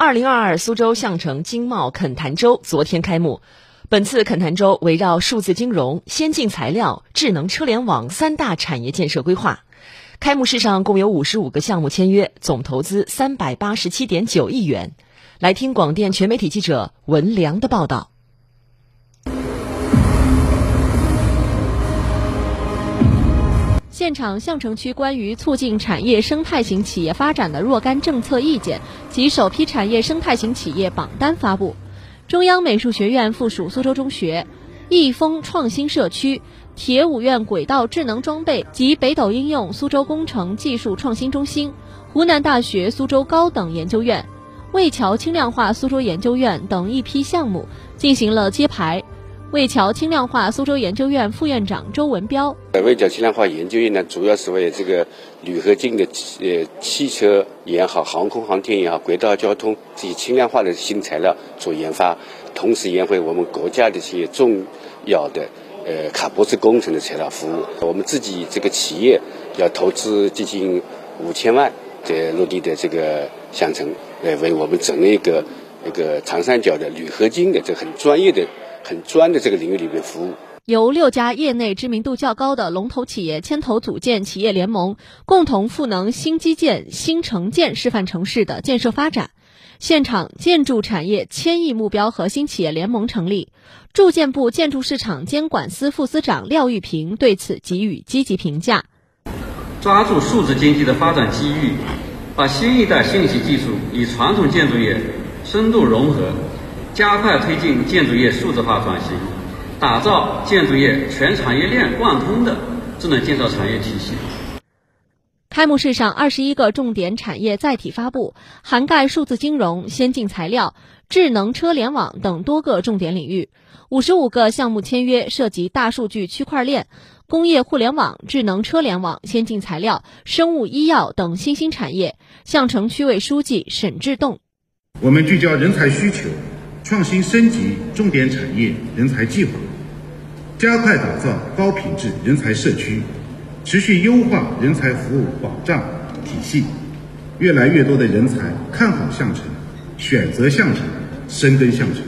二零二二苏州相城经贸恳谈周昨天开幕。本次恳谈周围绕数字金融、先进材料、智能车联网三大产业建设规划。开幕式上共有五十五个项目签约，总投资三百八十七点九亿元。来听广电全媒体记者文良的报道。现场，相城区关于促进产业生态型企业发展的若干政策意见及首批产业生态型企业榜单发布。中央美术学院附属苏州中学、益丰创新社区、铁五院轨道智能装备及北斗应用苏州工程技术创新中心、湖南大学苏州高等研究院、魏桥轻量化苏州研究院等一批项目进行了揭牌。魏桥轻量化苏州研究院副院长周文彪：呃魏桥轻量化研究院呢，主要是为这个铝合金的呃汽车也好、航空航天也好、轨道交通这些轻量化的新材料做研发，同时也为我们国家的这些重要的呃卡博士工程的材料服务。我们自己这个企业要投资接近五千万在落地的这个项城，呃为我们整个一个一个长三角的铝合金的这很专业的。很专的这个领域里面服务，由六家业内知名度较高的龙头企业牵头组建企业联盟，共同赋能新基建、新城建示范城市的建设发展。现场，建筑产业千亿目标核心企业联盟成立，住建部建筑市场监管司副司长廖玉平对此给予积极评价。抓住数字经济的发展机遇，把新一代信息技术与传统建筑业深度融合。加快推进建筑业数字化转型，打造建筑业全产业链贯通的智能建造产业体系。开幕式上，二十一个重点产业载体发布，涵盖数字金融、先进材料、智能车联网等多个重点领域。五十五个项目签约，涉及大数据、区块链、工业互联网、智能车联网、先进材料、生物医药等新兴产业。项城区委书记沈志栋：我们聚焦人才需求。创新升级重点产业人才计划，加快打造高品质人才社区，持续优化人才服务保障体系。越来越多的人才看好项城，选择项城，深耕项城。